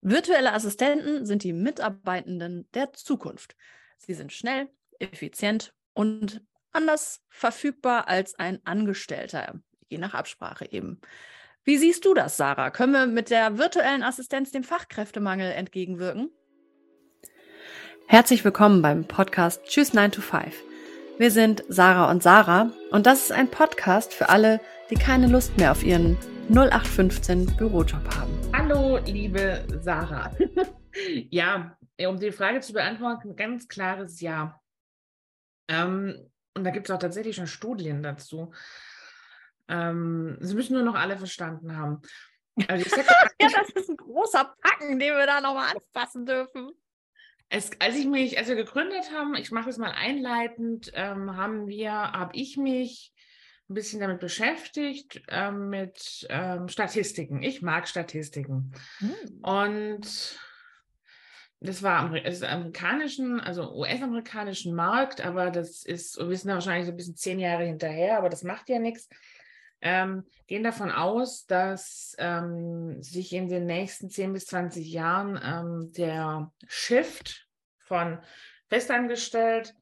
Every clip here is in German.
Virtuelle Assistenten sind die Mitarbeitenden der Zukunft. Sie sind schnell, effizient und anders verfügbar als ein Angestellter, je nach Absprache eben. Wie siehst du das, Sarah? Können wir mit der virtuellen Assistenz dem Fachkräftemangel entgegenwirken? Herzlich willkommen beim Podcast Tschüss 9 to 5. Wir sind Sarah und Sarah und das ist ein Podcast für alle, die keine Lust mehr auf ihren 0815 Bürojob haben. Hallo, liebe Sarah. ja, um die Frage zu beantworten, ganz klares Ja. Ähm, und da gibt es auch tatsächlich schon Studien dazu. Ähm, Sie müssen nur noch alle verstanden haben. Also ja, das ist ein großer Packen, den wir da nochmal anfassen dürfen. Es, als ich mich, als wir gegründet haben, ich mache es mal einleitend, ähm, haben wir, habe ich mich ein bisschen damit beschäftigt, ähm, mit ähm, Statistiken. Ich mag Statistiken. Mhm. Und das war es amerikanischen, also US-amerikanischen Markt, aber das ist, wir wissen wahrscheinlich so ein bisschen zehn Jahre hinterher, aber das macht ja nichts. Ähm, gehen davon aus, dass ähm, sich in den nächsten 10 bis 20 Jahren ähm, der Shift von festangestellt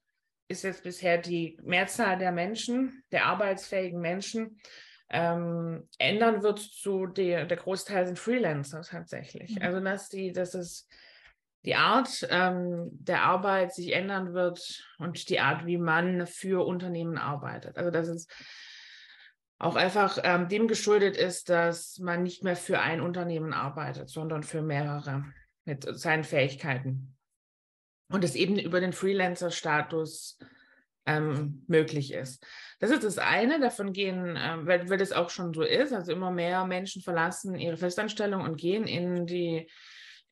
ist jetzt bisher die Mehrzahl der Menschen, der arbeitsfähigen Menschen, ähm, ändern wird zu der, der Großteil sind Freelancer tatsächlich. Mhm. Also dass die, dass es die Art ähm, der Arbeit sich ändern wird und die Art, wie man für Unternehmen arbeitet. Also dass es auch einfach ähm, dem geschuldet ist, dass man nicht mehr für ein Unternehmen arbeitet, sondern für mehrere mit seinen Fähigkeiten. Und es eben über den Freelancer-Status ähm, möglich ist. Das ist das eine, davon gehen, äh, weil, weil das auch schon so ist, also immer mehr Menschen verlassen ihre Festanstellung und gehen in die,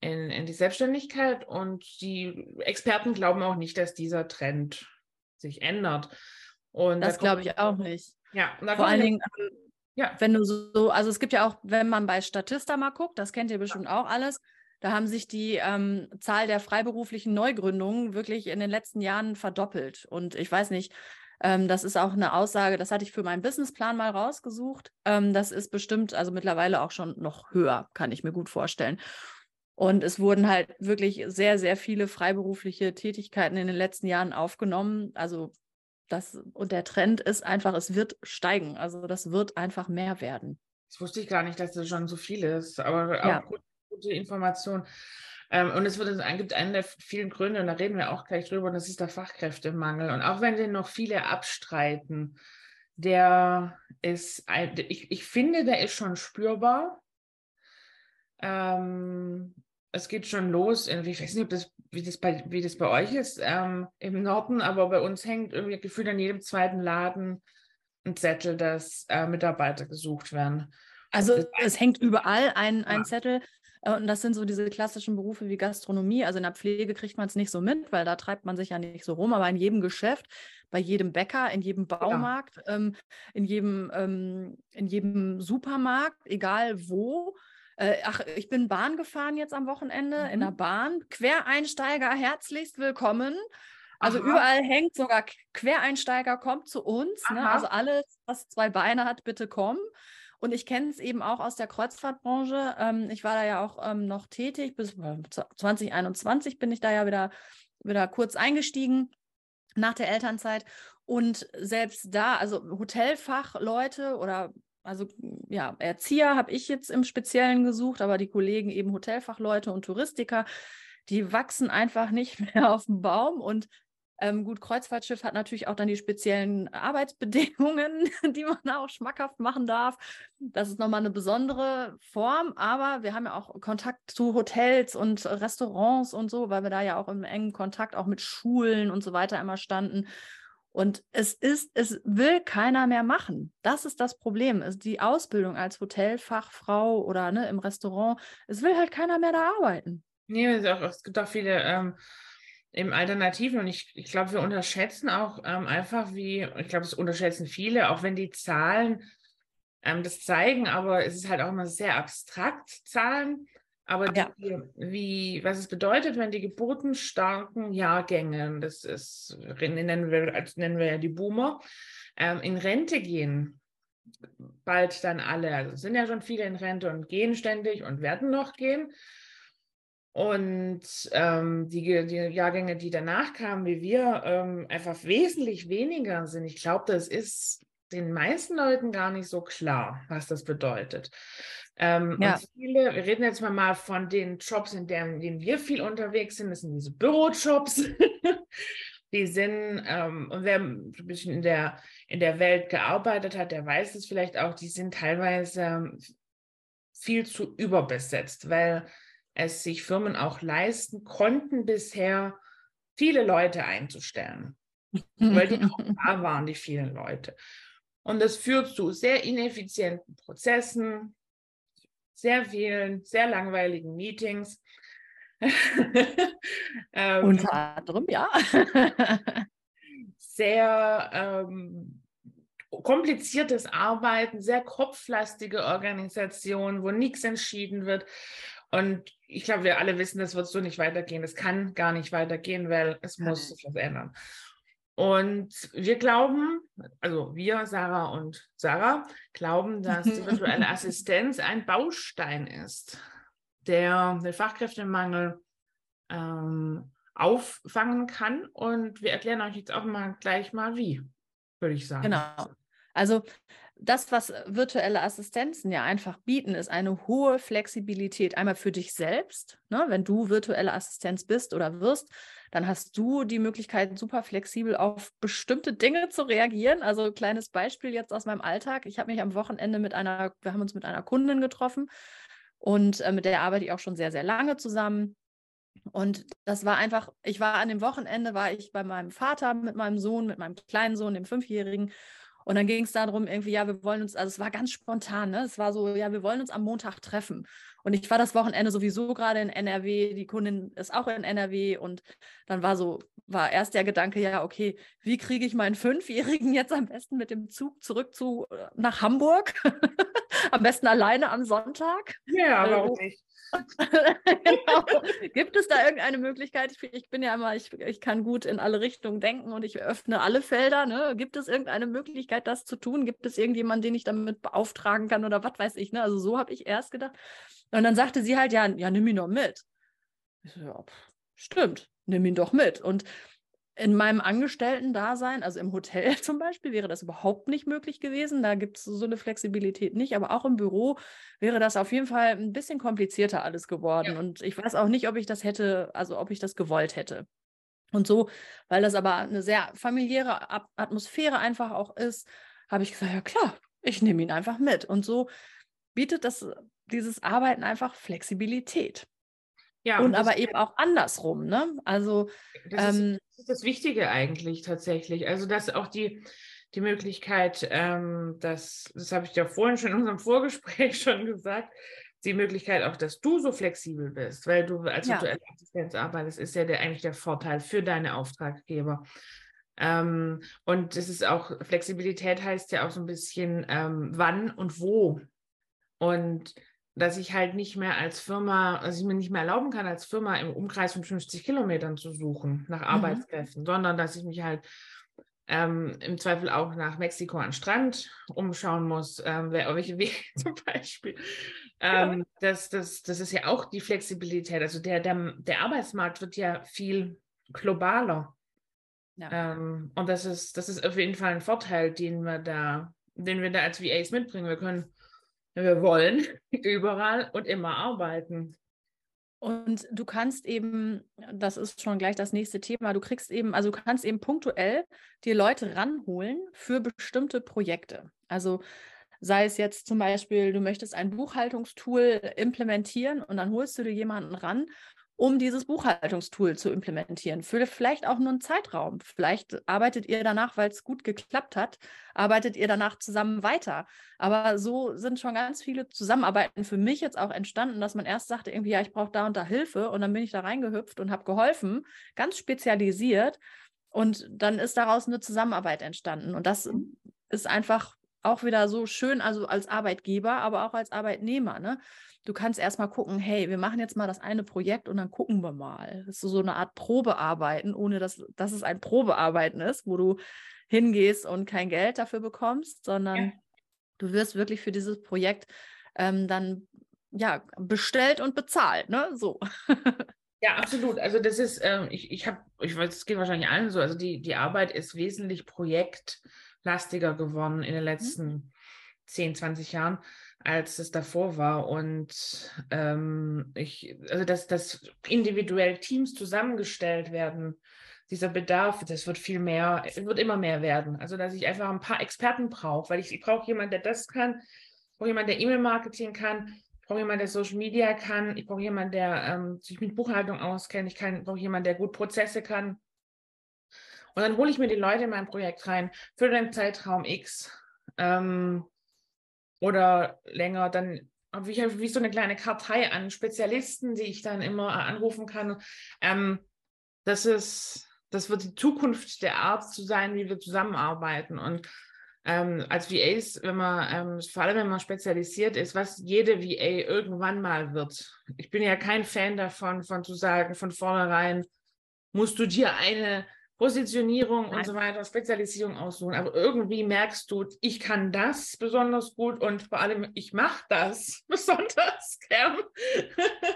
in, in die Selbstständigkeit und die Experten glauben auch nicht, dass dieser Trend sich ändert. Und das da glaube ich auch nicht. Ja, vor allen Dingen, ähm, ja. wenn du so, also es gibt ja auch, wenn man bei Statista mal guckt, das kennt ihr bestimmt ja. auch alles, da haben sich die ähm, Zahl der freiberuflichen Neugründungen wirklich in den letzten Jahren verdoppelt. Und ich weiß nicht, ähm, das ist auch eine Aussage, das hatte ich für meinen Businessplan mal rausgesucht. Ähm, das ist bestimmt, also mittlerweile auch schon noch höher, kann ich mir gut vorstellen. Und es wurden halt wirklich sehr, sehr viele freiberufliche Tätigkeiten in den letzten Jahren aufgenommen. Also das, und der Trend ist einfach, es wird steigen. Also das wird einfach mehr werden. Das wusste ich gar nicht, dass das schon so viel ist, aber ja. auch gut, gute Information. Ähm, und es, wird, gibt einen der vielen Gründe, und da reden wir auch gleich drüber, und das ist der Fachkräftemangel. Und auch wenn den noch viele abstreiten, der ist, ich, ich finde, der ist schon spürbar. Ähm, es geht schon los. Ich weiß nicht, ob das, wie, das bei, wie das bei euch ist ähm, im Norden, aber bei uns hängt irgendwie gefühlt an jedem zweiten Laden ein Zettel, dass äh, Mitarbeiter gesucht werden. Also es hängt überall ein, ein ja. Zettel. Äh, und das sind so diese klassischen Berufe wie Gastronomie. Also in der Pflege kriegt man es nicht so mit, weil da treibt man sich ja nicht so rum. Aber in jedem Geschäft, bei jedem Bäcker, in jedem Baumarkt, ja. ähm, in, jedem, ähm, in jedem Supermarkt, egal wo, äh, ach, ich bin Bahn gefahren jetzt am Wochenende mhm. in der Bahn. Quereinsteiger herzlichst willkommen. Also Aha. überall hängt sogar Quereinsteiger kommt zu uns. Ne? Also alles, was zwei Beine hat, bitte kommen. Und ich kenne es eben auch aus der Kreuzfahrtbranche. Ähm, ich war da ja auch ähm, noch tätig. Bis 2021 bin ich da ja wieder, wieder kurz eingestiegen nach der Elternzeit. Und selbst da, also Hotelfachleute oder also ja, Erzieher habe ich jetzt im Speziellen gesucht, aber die Kollegen eben Hotelfachleute und Touristiker, die wachsen einfach nicht mehr auf dem Baum und ähm, gut, Kreuzfahrtschiff hat natürlich auch dann die speziellen Arbeitsbedingungen, die man auch schmackhaft machen darf. Das ist nochmal eine besondere Form, aber wir haben ja auch Kontakt zu Hotels und Restaurants und so, weil wir da ja auch im engen Kontakt auch mit Schulen und so weiter immer standen. Und es ist, es will keiner mehr machen. Das ist das Problem. Die Ausbildung als Hotelfachfrau oder ne, im Restaurant, es will halt keiner mehr da arbeiten. Nee, es gibt auch viele ähm, eben Alternativen und ich, ich glaube, wir unterschätzen auch ähm, einfach, wie, ich glaube, es unterschätzen viele, auch wenn die Zahlen ähm, das zeigen, aber es ist halt auch immer sehr abstrakt, Zahlen. Aber die, ja. wie, was es bedeutet, wenn die geburtenstarken Jahrgänge, das ist, nennen wir, nennen wir ja die Boomer, ähm, in Rente gehen, bald dann alle, also sind ja schon viele in Rente und gehen ständig und werden noch gehen. Und ähm, die, die, Jahrgänge, die danach kamen, wie wir, ähm, einfach wesentlich weniger sind. Ich glaube, das ist den meisten Leuten gar nicht so klar, was das bedeutet. Ähm, ja. Und viele, wir reden jetzt mal, von den Jobs, in denen, in denen wir viel unterwegs sind. Das sind diese Bürojobs. die sind, ähm, und wer ein bisschen in der, in der Welt gearbeitet hat, der weiß es vielleicht auch, die sind teilweise ähm, viel zu überbesetzt, weil es sich Firmen auch leisten konnten, bisher viele Leute einzustellen. weil die auch da waren, die vielen Leute. Und das führt zu sehr ineffizienten Prozessen, sehr vielen, sehr langweiligen Meetings. ähm, Unter anderem, ja. sehr ähm, kompliziertes Arbeiten, sehr kopflastige Organisation, wo nichts entschieden wird. Und ich glaube, wir alle wissen, das wird so nicht weitergehen. Es kann gar nicht weitergehen, weil es muss sich was ändern. Und wir glauben, also wir, Sarah und Sarah, glauben, dass die virtuelle Assistenz ein Baustein ist, der den Fachkräftemangel ähm, auffangen kann. Und wir erklären euch jetzt auch mal gleich mal wie, würde ich sagen. Genau. Also das, was virtuelle Assistenzen ja einfach bieten, ist eine hohe Flexibilität. Einmal für dich selbst, ne? wenn du virtuelle Assistenz bist oder wirst, dann hast du die Möglichkeit, super flexibel auf bestimmte Dinge zu reagieren. Also kleines Beispiel jetzt aus meinem Alltag. Ich habe mich am Wochenende mit einer, wir haben uns mit einer Kundin getroffen und äh, mit der arbeite ich auch schon sehr, sehr lange zusammen. Und das war einfach, ich war an dem Wochenende, war ich bei meinem Vater mit meinem Sohn, mit meinem kleinen Sohn, dem Fünfjährigen. Und dann ging es darum, irgendwie, ja, wir wollen uns, also es war ganz spontan, ne? Es war so, ja, wir wollen uns am Montag treffen. Und ich war das Wochenende sowieso gerade in NRW, die Kundin ist auch in NRW und dann war so, war erst der Gedanke, ja, okay, wie kriege ich meinen Fünfjährigen jetzt am besten mit dem Zug zurück zu äh, nach Hamburg? am besten alleine am Sonntag. Ja, warum nicht? genau. Gibt es da irgendeine Möglichkeit? Ich, ich, bin ja immer, ich, ich kann gut in alle Richtungen denken und ich öffne alle Felder. Ne? Gibt es irgendeine Möglichkeit, das zu tun? Gibt es irgendjemanden, den ich damit beauftragen kann oder was weiß ich? Ne? Also so habe ich erst gedacht. Und dann sagte sie halt, ja, ja, nimm ihn doch mit. Ich so, ja, stimmt, nimm ihn doch mit. Und in meinem Angestellten-Dasein, also im Hotel zum Beispiel, wäre das überhaupt nicht möglich gewesen. Da gibt es so eine Flexibilität nicht. Aber auch im Büro wäre das auf jeden Fall ein bisschen komplizierter alles geworden. Ja. Und ich weiß auch nicht, ob ich das hätte, also ob ich das gewollt hätte. Und so, weil das aber eine sehr familiäre Atmosphäre einfach auch ist, habe ich gesagt, ja klar, ich nehme ihn einfach mit. Und so bietet das dieses Arbeiten einfach Flexibilität. Ja, und, und aber eben auch andersrum, ne? Also das, ähm, ist, das, ist, das Wichtige eigentlich tatsächlich. Also dass auch die, die Möglichkeit, ähm, dass, das habe ich dir vorhin schon in unserem Vorgespräch schon gesagt, die Möglichkeit auch, dass du so flexibel bist, weil du als ja. virtuelle Assistenz arbeitest, ist ja der, eigentlich der Vorteil für deine Auftraggeber. Ähm, und es ist auch, Flexibilität heißt ja auch so ein bisschen, ähm, wann und wo. Und dass ich halt nicht mehr als Firma, also ich mir nicht mehr erlauben kann, als Firma im Umkreis von 50 Kilometern zu suchen nach mhm. Arbeitskräften, sondern dass ich mich halt ähm, im Zweifel auch nach Mexiko an Strand umschauen muss, ähm, wer, welche Wege zum Beispiel. Ähm, ja. das, das, das ist ja auch die Flexibilität. Also der, der, der Arbeitsmarkt wird ja viel globaler. Ja. Ähm, und das ist, das ist auf jeden Fall ein Vorteil, den wir da, den wir da als VAs mitbringen. Wir können wir wollen überall und immer arbeiten. Und du kannst eben, das ist schon gleich das nächste Thema, du kriegst eben, also du kannst eben punktuell dir Leute ranholen für bestimmte Projekte. Also sei es jetzt zum Beispiel, du möchtest ein Buchhaltungstool implementieren und dann holst du dir jemanden ran um dieses Buchhaltungstool zu implementieren. Für vielleicht auch nur einen Zeitraum. Vielleicht arbeitet ihr danach, weil es gut geklappt hat, arbeitet ihr danach zusammen weiter. Aber so sind schon ganz viele Zusammenarbeiten für mich jetzt auch entstanden, dass man erst sagte, irgendwie, ja, ich brauche da und da Hilfe und dann bin ich da reingehüpft und habe geholfen, ganz spezialisiert. Und dann ist daraus eine Zusammenarbeit entstanden. Und das mhm. ist einfach auch wieder so schön, also als Arbeitgeber, aber auch als Arbeitnehmer. Ne? Du kannst erstmal gucken, hey, wir machen jetzt mal das eine Projekt und dann gucken wir mal. Das ist so eine Art Probearbeiten, ohne dass, dass es ein Probearbeiten ist, wo du hingehst und kein Geld dafür bekommst, sondern ja. du wirst wirklich für dieses Projekt ähm, dann ja, bestellt und bezahlt, ne? So. Ja, absolut. Also das ist, ähm, ich, ich habe, ich weiß, es geht wahrscheinlich allen so, also die, die Arbeit ist wesentlich projektlastiger geworden in den mhm. letzten mhm. 10, 20 Jahren, als es davor war. Und ähm, ich, also dass, dass individuell Teams zusammengestellt werden, dieser Bedarf, das wird viel mehr, wird immer mehr werden. Also dass ich einfach ein paar Experten brauche, weil ich, ich brauche jemanden, der das kann, ich brauche jemanden, der E-Mail-Marketing kann, ich brauche jemanden, der Social Media kann. Ich brauche jemanden, der ähm, sich mit Buchhaltung auskennt. Ich brauche jemanden, der gut Prozesse kann. Und dann hole ich mir die Leute in mein Projekt rein für den Zeitraum X ähm, oder länger. Dann habe ich wie so eine kleine Kartei an Spezialisten, die ich dann immer anrufen kann. Ähm, das ist, das wird die Zukunft der Art zu sein, wie wir zusammenarbeiten. Und ähm, als VAs, wenn man, ähm, vor allem wenn man spezialisiert ist, was jede VA irgendwann mal wird. Ich bin ja kein Fan davon, von zu sagen, von vornherein musst du dir eine Positionierung und so weiter, Spezialisierung aussuchen. Aber irgendwie merkst du, ich kann das besonders gut und vor allem, ich mache das besonders gern.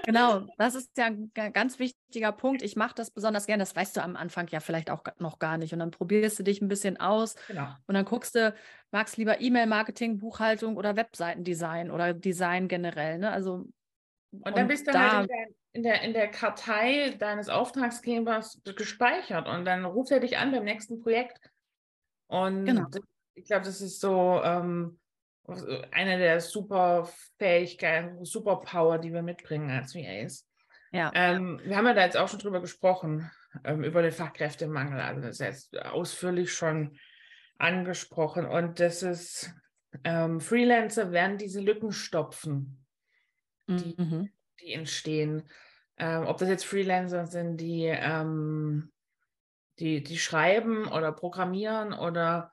Genau, das ist ja ein ganz wichtiger Punkt. Ich mache das besonders gern. Das weißt du am Anfang ja vielleicht auch noch gar nicht. Und dann probierst du dich ein bisschen aus genau. und dann guckst du, magst lieber E-Mail-Marketing, Buchhaltung oder Webseitendesign oder Design generell. Ne? Also und dann und bist du da, halt in der, in, der, in der Kartei deines Auftragsgebers gespeichert und dann ruft er dich an beim nächsten Projekt. Und genau. ich glaube, das ist so ähm, eine der super Fähigkeiten, Superpower, die wir mitbringen als VAs. Ja. Ähm, wir haben ja da jetzt auch schon drüber gesprochen, ähm, über den Fachkräftemangel. Also das ist jetzt ausführlich schon angesprochen. Und das ist, ähm, Freelancer werden diese Lücken stopfen die, mhm. Die entstehen. Ähm, ob das jetzt Freelancer sind, die, ähm, die, die schreiben oder programmieren oder,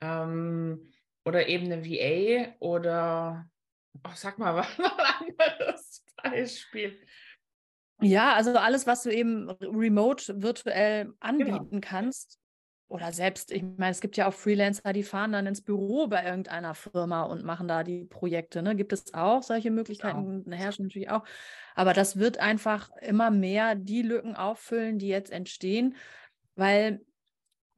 ähm, oder eben eine VA oder, oh, sag mal, was ein anderes Beispiel. Ja, also alles, was du eben remote virtuell genau. anbieten genau. kannst, oder selbst, ich meine, es gibt ja auch Freelancer, die fahren dann ins Büro bei irgendeiner Firma und machen da die Projekte. Ne? Gibt es auch solche Möglichkeiten? Ja. Herrschen natürlich auch. Aber das wird einfach immer mehr die Lücken auffüllen, die jetzt entstehen, weil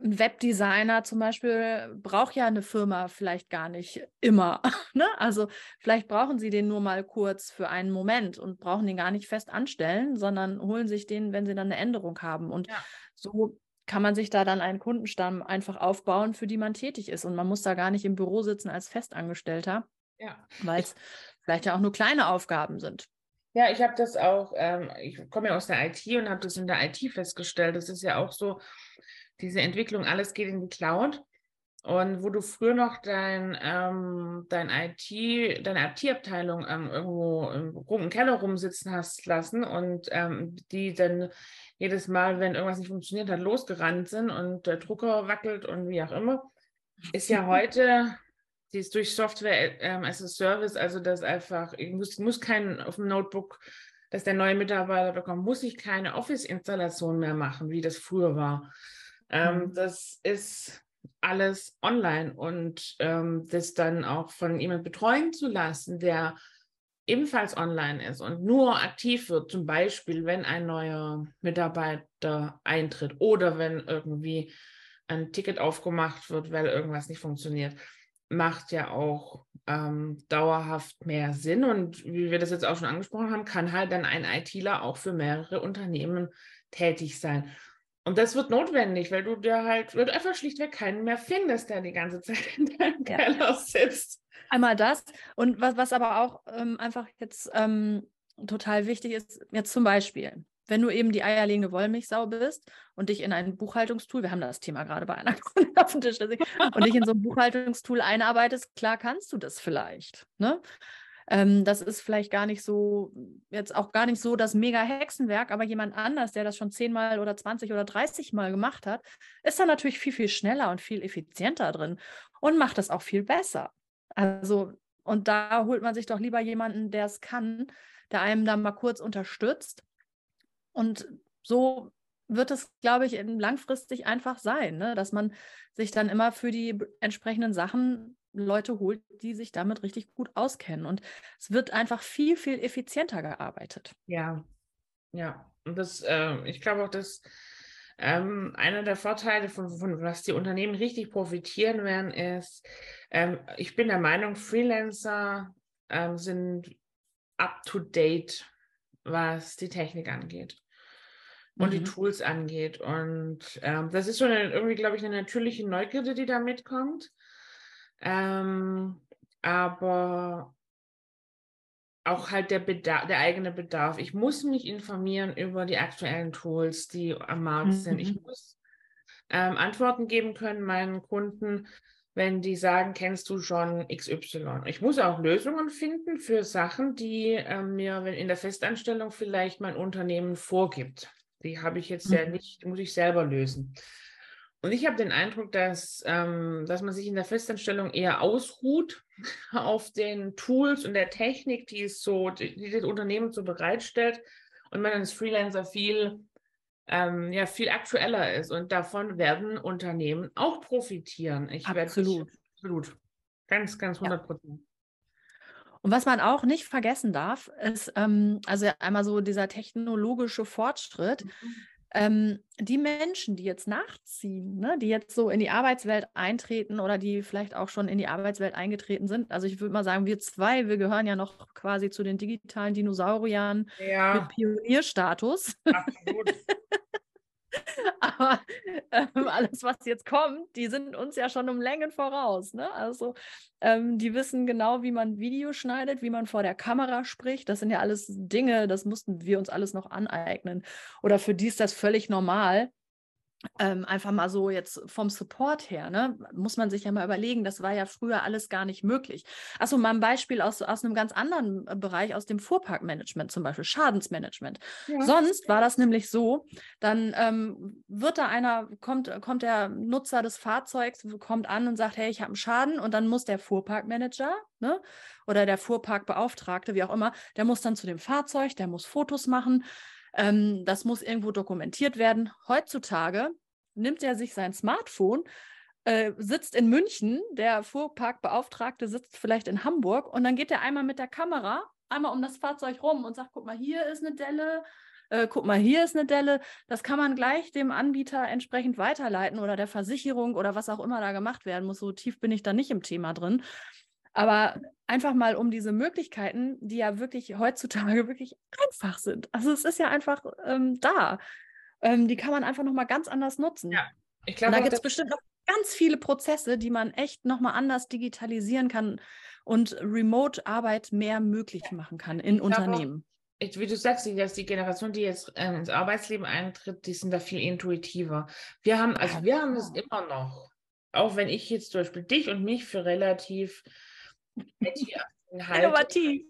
ein Webdesigner zum Beispiel braucht ja eine Firma vielleicht gar nicht immer. Ne? Also vielleicht brauchen sie den nur mal kurz für einen Moment und brauchen den gar nicht fest anstellen, sondern holen sich den, wenn sie dann eine Änderung haben. Und ja. so kann man sich da dann einen Kundenstamm einfach aufbauen, für die man tätig ist. Und man muss da gar nicht im Büro sitzen als Festangestellter, ja. weil es vielleicht ja auch nur kleine Aufgaben sind. Ja, ich habe das auch, ähm, ich komme ja aus der IT und habe das in der IT festgestellt. Das ist ja auch so, diese Entwicklung, alles geht in die Cloud. Und wo du früher noch dein, ähm, dein IT, deine IT-Abteilung ähm, irgendwo im, im, Keller rumsitzen hast lassen und ähm, die dann jedes Mal, wenn irgendwas nicht funktioniert hat, losgerannt sind und der Drucker wackelt und wie auch immer, ist ja heute die ist durch Software ähm, as a Service, also das einfach, ich muss, muss kein auf dem Notebook, dass der neue Mitarbeiter bekommt, muss ich keine Office-Installation mehr machen, wie das früher war. Ähm, mhm. Das ist alles online und ähm, das dann auch von jemand betreuen zu lassen, der ebenfalls online ist und nur aktiv wird, zum Beispiel, wenn ein neuer Mitarbeiter eintritt oder wenn irgendwie ein Ticket aufgemacht wird, weil irgendwas nicht funktioniert, macht ja auch ähm, dauerhaft mehr Sinn. Und wie wir das jetzt auch schon angesprochen haben, kann halt dann ein ITler auch für mehrere Unternehmen tätig sein. Und das wird notwendig, weil du dir halt, weil du einfach schlichtweg keinen mehr findest, der die ganze Zeit in deinem ja. Keller sitzt. Einmal das. Und was, was aber auch ähm, einfach jetzt ähm, total wichtig ist, jetzt zum Beispiel, wenn du eben die eierlegende Wollmilchsau bist und dich in ein Buchhaltungstool, wir haben das Thema gerade bei einer auf dem Tisch, und dich in so ein Buchhaltungstool einarbeitest, klar kannst du das vielleicht. Ne? Ähm, das ist vielleicht gar nicht so, jetzt auch gar nicht so das mega Hexenwerk, aber jemand anders, der das schon zehnmal oder 20 oder 30 Mal gemacht hat, ist da natürlich viel, viel schneller und viel effizienter drin und macht das auch viel besser. Also, und da holt man sich doch lieber jemanden, der es kann, der einem da mal kurz unterstützt. Und so wird es, glaube ich, langfristig einfach sein, ne? dass man sich dann immer für die entsprechenden Sachen Leute holt, die sich damit richtig gut auskennen. Und es wird einfach viel, viel effizienter gearbeitet. Ja, ja. Und das, äh, ich glaube auch, dass ähm, einer der Vorteile, von, von was die Unternehmen richtig profitieren werden, ist, ähm, ich bin der Meinung, Freelancer ähm, sind up to date, was die Technik angeht und mhm. die Tools angeht. Und ähm, das ist so eine, irgendwie, glaube ich, eine natürliche Neugierde, die da mitkommt. Ähm, aber auch halt der Bedarf, der eigene Bedarf. Ich muss mich informieren über die aktuellen Tools, die am Markt mhm. sind. Ich mhm. muss ähm, Antworten geben können meinen Kunden, wenn die sagen, kennst du schon XY. Ich muss auch Lösungen finden für Sachen, die äh, mir in der Festanstellung vielleicht mein Unternehmen vorgibt. Die habe ich jetzt mhm. ja nicht, muss ich selber lösen. Und ich habe den Eindruck, dass, ähm, dass man sich in der Festanstellung eher ausruht auf den Tools und der Technik, die es so, die, die das Unternehmen so bereitstellt und man als Freelancer viel, ähm, ja, viel aktueller ist. Und davon werden Unternehmen auch profitieren. Ich absolut. Werde, absolut. Ganz, ganz 100 Prozent. Ja. Und was man auch nicht vergessen darf, ist ähm, also einmal so dieser technologische Fortschritt. Mhm ähm, die Menschen, die jetzt nachziehen, ne, die jetzt so in die Arbeitswelt eintreten oder die vielleicht auch schon in die Arbeitswelt eingetreten sind, also ich würde mal sagen, wir zwei, wir gehören ja noch quasi zu den digitalen Dinosauriern ja. mit Pionierstatus. Absolut. Aber ähm, alles, was jetzt kommt, die sind uns ja schon um Längen voraus. Ne? Also ähm, die wissen genau, wie man Video schneidet, wie man vor der Kamera spricht. Das sind ja alles Dinge, das mussten wir uns alles noch aneignen. Oder für die ist das völlig normal. Ähm, einfach mal so jetzt vom Support her, ne, muss man sich ja mal überlegen, das war ja früher alles gar nicht möglich. Achso, mal ein Beispiel aus, aus einem ganz anderen äh, Bereich, aus dem Fuhrparkmanagement zum Beispiel, Schadensmanagement. Ja. Sonst war das nämlich so, dann ähm, wird da einer, kommt, kommt der Nutzer des Fahrzeugs, kommt an und sagt, hey, ich habe einen Schaden und dann muss der Fuhrparkmanager ne, oder der Fuhrparkbeauftragte, wie auch immer, der muss dann zu dem Fahrzeug, der muss Fotos machen ähm, das muss irgendwo dokumentiert werden. Heutzutage nimmt er sich sein Smartphone, äh, sitzt in München, der Fuhrparkbeauftragte sitzt vielleicht in Hamburg und dann geht er einmal mit der Kamera einmal um das Fahrzeug rum und sagt, guck mal, hier ist eine Delle, äh, guck mal, hier ist eine Delle. Das kann man gleich dem Anbieter entsprechend weiterleiten oder der Versicherung oder was auch immer da gemacht werden muss. So tief bin ich da nicht im Thema drin. Aber einfach mal um diese Möglichkeiten, die ja wirklich heutzutage wirklich einfach sind. Also es ist ja einfach ähm, da. Ähm, die kann man einfach nochmal ganz anders nutzen. Ja, ich glaube. Da gibt es bestimmt noch ganz viele Prozesse, die man echt nochmal anders digitalisieren kann und Remote-Arbeit mehr möglich machen kann in Unternehmen. Ich, wie du sagst, dass die Generation, die jetzt äh, ins Arbeitsleben eintritt, die sind da viel intuitiver. Wir haben, also wir haben es immer noch, auch wenn ich jetzt zum Beispiel dich und mich für relativ Innovativ.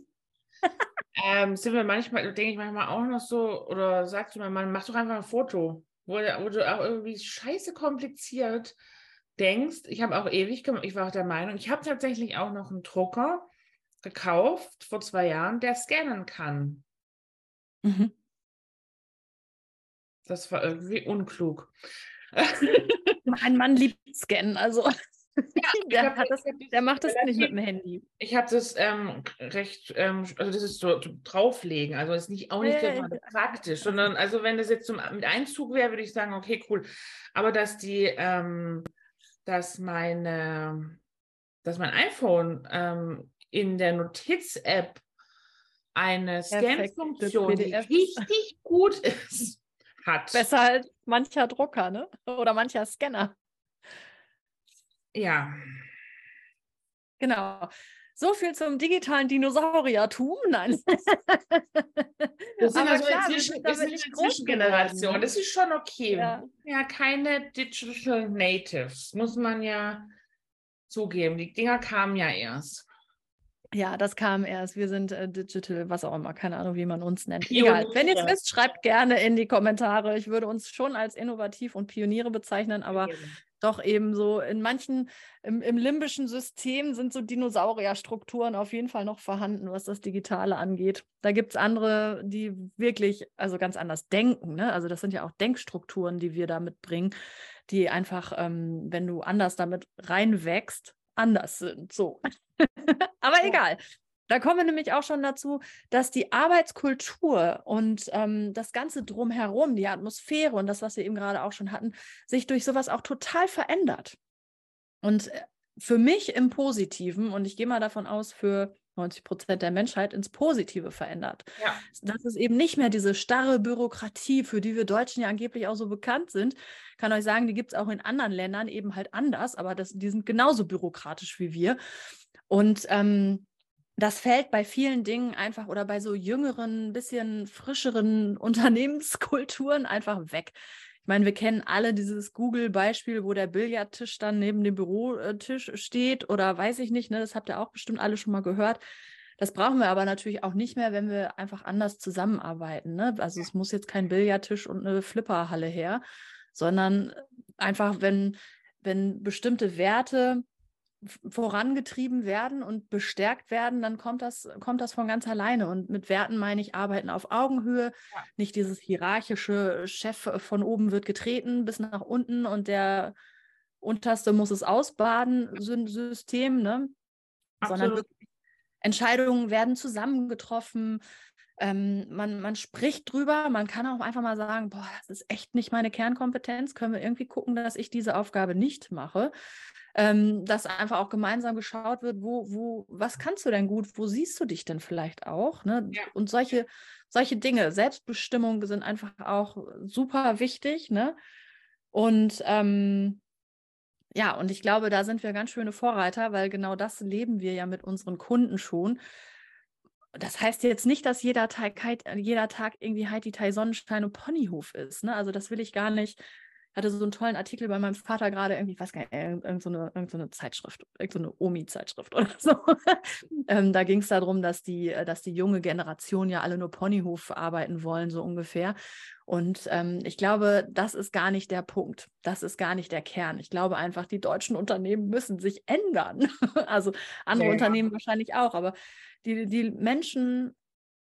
ähm, sind wir manchmal, denke ich manchmal auch noch so, oder sagst du mir, man mach doch einfach ein Foto, wo, wo du auch irgendwie scheiße kompliziert denkst. Ich habe auch ewig gemacht, ich war auch der Meinung, ich habe tatsächlich auch noch einen Drucker gekauft vor zwei Jahren, der scannen kann. Mhm. Das war irgendwie unklug. Mein Mann liebt Scannen, also. Ja, der, das, der, macht das nicht mit dem Handy. Ich habe das ähm, recht, ähm, also das ist so, drauflegen, also ist nicht, auch nicht ja, praktisch, sondern also wenn das jetzt zum, mit Einzug wäre, würde ich sagen, okay, cool. Aber dass die, ähm, dass meine, dass mein iPhone ähm, in der Notiz-App eine Scan-Funktion, die richtig gut ist, hat. Besser als mancher Drucker, ne? Oder mancher Scanner. Ja. Genau. So viel zum digitalen Dinosauriertum. Nein. Das sind also klar, inzwischen, wir sind eine Zwischengeneration. Das ist schon okay. Ja. ja, keine Digital Natives, muss man ja zugeben. Die Dinger kamen ja erst. Ja, das kam erst. Wir sind äh, digital, was auch immer, keine Ahnung, wie man uns nennt. Egal. Wenn ihr es wisst, schreibt gerne in die Kommentare. Ich würde uns schon als innovativ und Pioniere bezeichnen, aber doch eben so in manchen, im, im limbischen System sind so Dinosaurierstrukturen auf jeden Fall noch vorhanden, was das Digitale angeht. Da gibt es andere, die wirklich, also ganz anders denken. Ne? Also das sind ja auch Denkstrukturen, die wir da mitbringen, die einfach, ähm, wenn du anders damit reinwächst, anders sind. So. Aber egal. Da kommen wir nämlich auch schon dazu, dass die Arbeitskultur und ähm, das Ganze drumherum, die Atmosphäre und das, was wir eben gerade auch schon hatten, sich durch sowas auch total verändert. Und äh, für mich im Positiven, und ich gehe mal davon aus, für 90 Prozent der Menschheit ins Positive verändert. Ja. Das ist eben nicht mehr diese starre Bürokratie, für die wir Deutschen ja angeblich auch so bekannt sind. Ich kann euch sagen, die gibt es auch in anderen Ländern eben halt anders, aber das, die sind genauso bürokratisch wie wir. Und ähm, das fällt bei vielen Dingen einfach oder bei so jüngeren, bisschen frischeren Unternehmenskulturen einfach weg. Ich meine, wir kennen alle dieses Google-Beispiel, wo der Billardtisch dann neben dem Bürotisch steht oder weiß ich nicht, ne? das habt ihr auch bestimmt alle schon mal gehört. Das brauchen wir aber natürlich auch nicht mehr, wenn wir einfach anders zusammenarbeiten. Ne? Also es muss jetzt kein Billardtisch und eine Flipperhalle her, sondern einfach, wenn, wenn bestimmte Werte vorangetrieben werden und bestärkt werden, dann kommt das, kommt das von ganz alleine. Und mit Werten meine ich Arbeiten auf Augenhöhe, ja. nicht dieses hierarchische Chef von oben wird getreten bis nach unten und der Unterste muss es ausbaden, System, ne? sondern wirklich Entscheidungen werden zusammengetroffen. Ähm, man, man spricht drüber, man kann auch einfach mal sagen, boah, das ist echt nicht meine Kernkompetenz, können wir irgendwie gucken, dass ich diese Aufgabe nicht mache ähm, dass einfach auch gemeinsam geschaut wird, wo, wo, was kannst du denn gut, wo siehst du dich denn vielleicht auch? Ne? Ja. Und solche, solche Dinge, Selbstbestimmung sind einfach auch super wichtig, ne? Und ähm, ja, und ich glaube, da sind wir ganz schöne Vorreiter, weil genau das leben wir ja mit unseren Kunden schon. Das heißt jetzt nicht, dass jeder Tag, jeder Tag irgendwie Heidi Tai Sonnenschein und Ponyhof ist. Ne? Also das will ich gar nicht hatte so einen tollen Artikel bei meinem Vater gerade irgendwie, ich weiß gar nicht, irgendeine so irgend so Zeitschrift, irgendeine so Omi-Zeitschrift oder so. ähm, da ging es darum, dass die, äh, dass die junge Generation ja alle nur Ponyhof arbeiten wollen, so ungefähr. Und ähm, ich glaube, das ist gar nicht der Punkt. Das ist gar nicht der Kern. Ich glaube einfach, die deutschen Unternehmen müssen sich ändern. also andere ja, Unternehmen ja. wahrscheinlich auch, aber die, die Menschen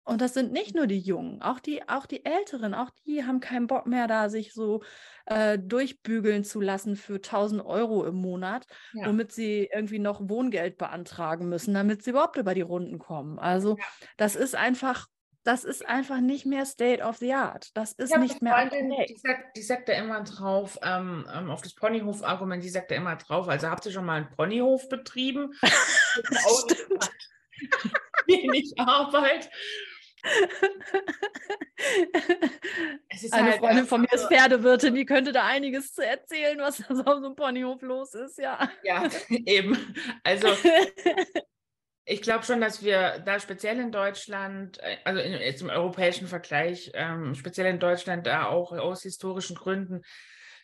und das sind nicht nur die Jungen, auch die, auch die Älteren, auch die haben keinen Bock mehr, da sich so äh, durchbügeln zu lassen für 1000 Euro im Monat, ja. womit sie irgendwie noch Wohngeld beantragen müssen, damit sie überhaupt über die Runden kommen. Also das ist einfach, das ist einfach nicht mehr State of the Art. Das ist nicht mehr. Freundin, die, sagt, die sagt da immer drauf, ähm, ähm, auf das Ponyhof-Argument, die sagt da immer drauf, also habt ihr schon mal einen Ponyhof betrieben? Stimmt. Wenig Arbeit. Eine halt Freundin von mir ist Pferdewirtin, die könnte da einiges zu erzählen, was da so auf so einem Ponyhof los ist, ja. Ja, eben. Also ich glaube schon, dass wir da speziell in Deutschland, äh, also in, jetzt im europäischen Vergleich, ähm, speziell in Deutschland da auch aus historischen Gründen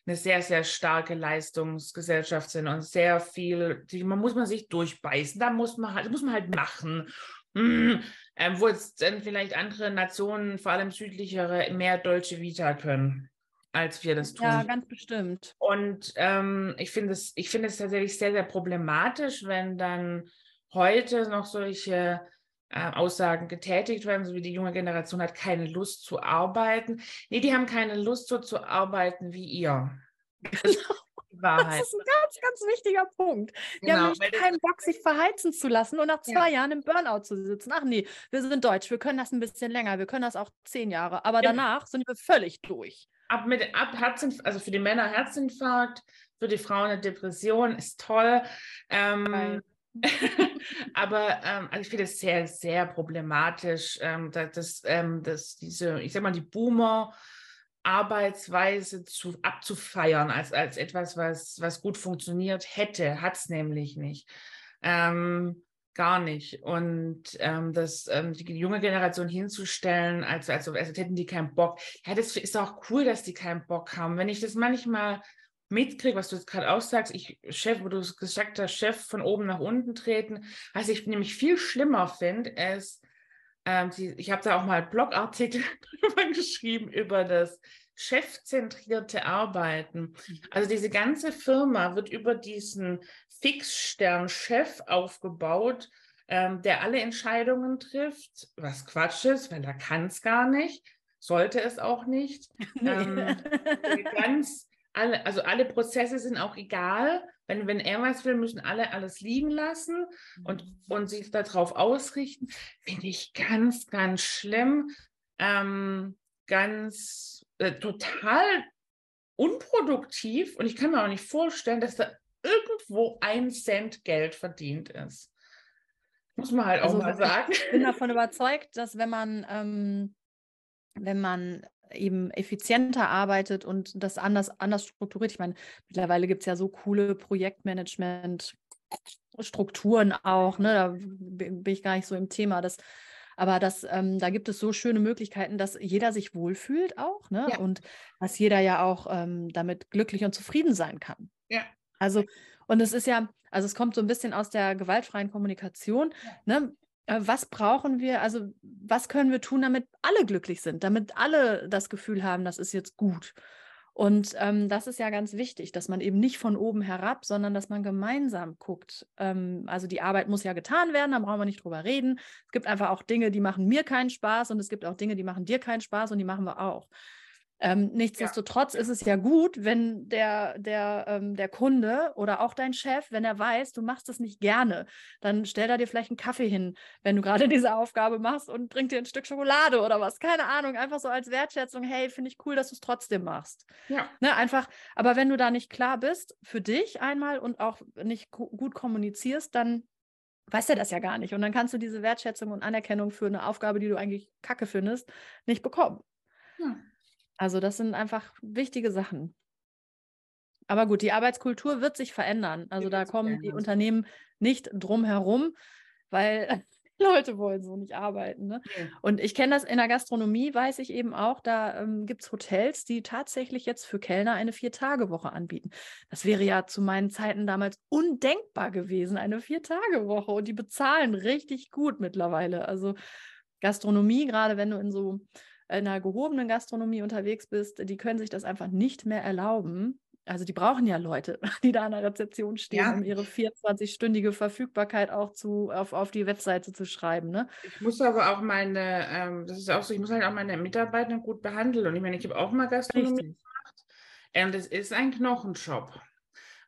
eine sehr, sehr starke Leistungsgesellschaft sind und sehr viel, die, man muss man sich durchbeißen, da muss man halt, muss man halt machen. Mm, ähm, wo jetzt dann vielleicht andere Nationen, vor allem südlichere, mehr deutsche Vita können, als wir das tun. Ja, ganz bestimmt. Und ähm, ich finde es, ich finde es tatsächlich sehr, sehr problematisch, wenn dann heute noch solche äh, Aussagen getätigt werden, so wie die junge Generation hat keine Lust zu arbeiten. Nee, die haben keine Lust so zu arbeiten wie ihr. Genau. Wahrheit. Das ist ein ganz, ganz wichtiger Punkt. Die genau, haben nämlich keinen Bock, sich verheizen zu lassen und nach zwei ja. Jahren im Burnout zu sitzen. Ach nee, wir sind deutsch, wir können das ein bisschen länger, wir können das auch zehn Jahre, aber danach sind wir völlig durch. Ab mit ab Herzinfarkt, also für die Männer Herzinfarkt, für die Frauen eine Depression, ist toll. Ähm, aber ähm, also ich finde es sehr, sehr problematisch, ähm, dass, ähm, dass diese, ich sag mal, die Boomer Arbeitsweise zu, abzufeiern als, als etwas, was, was gut funktioniert hätte, hat es nämlich nicht. Ähm, gar nicht. Und ähm, das, ähm, die junge Generation hinzustellen, als, als, als hätten die keinen Bock. Ja, das ist auch cool, dass die keinen Bock haben. Wenn ich das manchmal mitkriege, was du jetzt gerade aussagst, ich, Chef, wo du gesagt hast, Chef von oben nach unten treten, was ich nämlich viel schlimmer finde, ist, ähm, die, ich habe da auch mal Blogartikel drüber geschrieben über das chefzentrierte Arbeiten. Mhm. Also diese ganze Firma wird über diesen Fixstern-Chef aufgebaut, ähm, der alle Entscheidungen trifft, was Quatsch ist, weil er kann es gar nicht, sollte es auch nicht. Ähm, ganz alle, also alle Prozesse sind auch egal. Wenn, wenn er was will, müssen alle alles liegen lassen und, mhm. und sich darauf ausrichten. Finde ich ganz, ganz schlimm. Ähm, ganz äh, total unproduktiv. Und ich kann mir auch nicht vorstellen, dass da irgendwo ein Cent Geld verdient ist. Muss man halt auch also, mal sagen. Ich bin davon überzeugt, dass wenn man, ähm, wenn man eben effizienter arbeitet und das anders, anders strukturiert. Ich meine, mittlerweile gibt es ja so coole Projektmanagement-Strukturen auch, ne? Da bin ich gar nicht so im Thema. Das, aber das, ähm, da gibt es so schöne Möglichkeiten, dass jeder sich wohlfühlt auch, ne? Ja. Und dass jeder ja auch ähm, damit glücklich und zufrieden sein kann. Ja. Also, und es ist ja, also es kommt so ein bisschen aus der gewaltfreien Kommunikation. Ja. Ne? Äh, was brauchen wir, also was können wir tun, damit alle glücklich sind, damit alle das Gefühl haben, das ist jetzt gut. Und ähm, das ist ja ganz wichtig, dass man eben nicht von oben herab, sondern dass man gemeinsam guckt. Ähm, also die Arbeit muss ja getan werden, da brauchen wir nicht drüber reden. Es gibt einfach auch Dinge, die machen mir keinen Spaß und es gibt auch Dinge, die machen dir keinen Spaß und die machen wir auch. Ähm, nichtsdestotrotz ja. ist es ja gut, wenn der, der, ähm, der Kunde oder auch dein Chef, wenn er weiß, du machst das nicht gerne, dann stellt er dir vielleicht einen Kaffee hin, wenn du gerade diese Aufgabe machst und bringt dir ein Stück Schokolade oder was. Keine Ahnung, einfach so als Wertschätzung, hey, finde ich cool, dass du es trotzdem machst. Ja. Ne, einfach, aber wenn du da nicht klar bist, für dich einmal und auch nicht gut kommunizierst, dann weiß er das ja gar nicht. Und dann kannst du diese Wertschätzung und Anerkennung für eine Aufgabe, die du eigentlich kacke findest, nicht bekommen. Ja. Also das sind einfach wichtige Sachen. Aber gut, die Arbeitskultur wird sich verändern. Also da kommen die Unternehmen nicht drum herum, weil Leute wollen so nicht arbeiten. Ne? Ja. Und ich kenne das in der Gastronomie, weiß ich eben auch, da ähm, gibt es Hotels, die tatsächlich jetzt für Kellner eine Vier-Tage-Woche anbieten. Das wäre ja zu meinen Zeiten damals undenkbar gewesen, eine Vier-Tage-Woche. Und die bezahlen richtig gut mittlerweile. Also Gastronomie, gerade wenn du in so einer gehobenen Gastronomie unterwegs bist, die können sich das einfach nicht mehr erlauben. Also die brauchen ja Leute, die da an der Rezeption stehen, ja. um ihre 24-stündige Verfügbarkeit auch zu, auf, auf die Webseite zu schreiben. Ne? Ich muss aber auch meine, ähm, das ist auch so, ich muss halt auch meine Mitarbeiter gut behandeln. Und ich meine, ich habe auch mal Gastronomie Richtig. gemacht. Und ähm, es ist ein Knochenjob.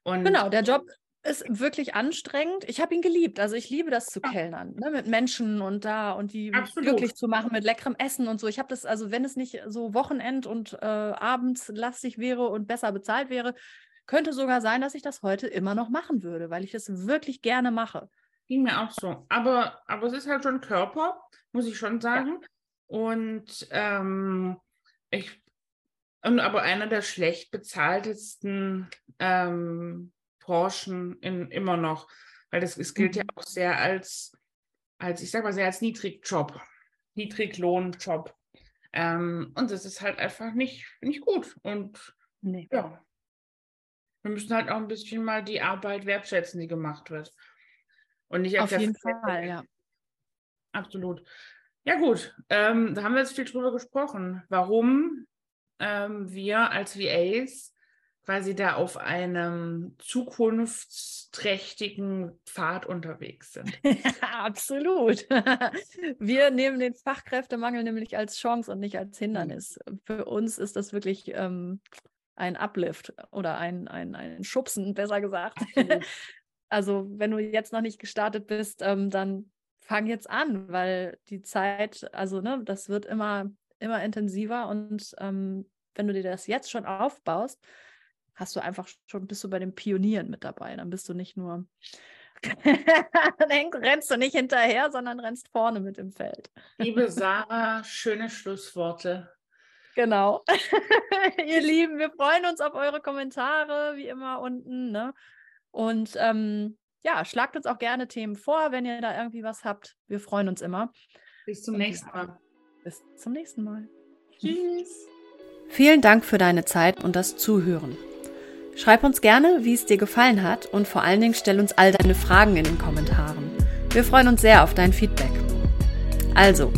Und genau, der Job ist wirklich anstrengend. Ich habe ihn geliebt. Also ich liebe das zu kellnern, ne? mit Menschen und da und die Absolut. glücklich zu machen mit leckerem Essen und so. Ich habe das, also wenn es nicht so Wochenend und äh, abends lastig wäre und besser bezahlt wäre, könnte sogar sein, dass ich das heute immer noch machen würde, weil ich das wirklich gerne mache. Ging mir auch so. Aber, aber es ist halt schon Körper, muss ich schon sagen. Ja. Und ähm, ich und aber einer der schlecht bezahltesten ähm, Branchen in, immer noch, weil das es gilt mhm. ja auch sehr als, als, ich sag mal, sehr als Niedrigjob, Niedriglohnjob. Ähm, und das ist halt einfach nicht, nicht gut. Und nee. ja, wir müssen halt auch ein bisschen mal die Arbeit wertschätzen, die gemacht wird. Und nicht auf jeden Fall, ja. Absolut. Ja, gut. Ähm, da haben wir jetzt viel drüber gesprochen, warum ähm, wir als VAs quasi da auf einem zukunftsträchtigen Pfad unterwegs sind. Absolut. Wir nehmen den Fachkräftemangel nämlich als Chance und nicht als Hindernis. Für uns ist das wirklich ähm, ein Uplift oder ein, ein, ein Schubsen, besser gesagt. also wenn du jetzt noch nicht gestartet bist, ähm, dann fang jetzt an, weil die Zeit, also ne, das wird immer, immer intensiver und ähm, wenn du dir das jetzt schon aufbaust, hast du einfach schon, bist du bei den Pionieren mit dabei. Dann bist du nicht nur, dann rennst du nicht hinterher, sondern rennst vorne mit im Feld. Liebe Sarah, schöne Schlussworte. Genau. Ihr Lieben, wir freuen uns auf eure Kommentare, wie immer unten. Ne? Und ähm, ja, schlagt uns auch gerne Themen vor, wenn ihr da irgendwie was habt. Wir freuen uns immer. Bis zum nächsten Mal. Bis zum nächsten Mal. Tschüss. Vielen Dank für deine Zeit und das Zuhören. Schreib uns gerne, wie es dir gefallen hat und vor allen Dingen stell uns all deine Fragen in den Kommentaren. Wir freuen uns sehr auf dein Feedback. Also,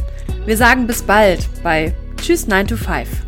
wir sagen bis bald bei Tschüss 9 to 5.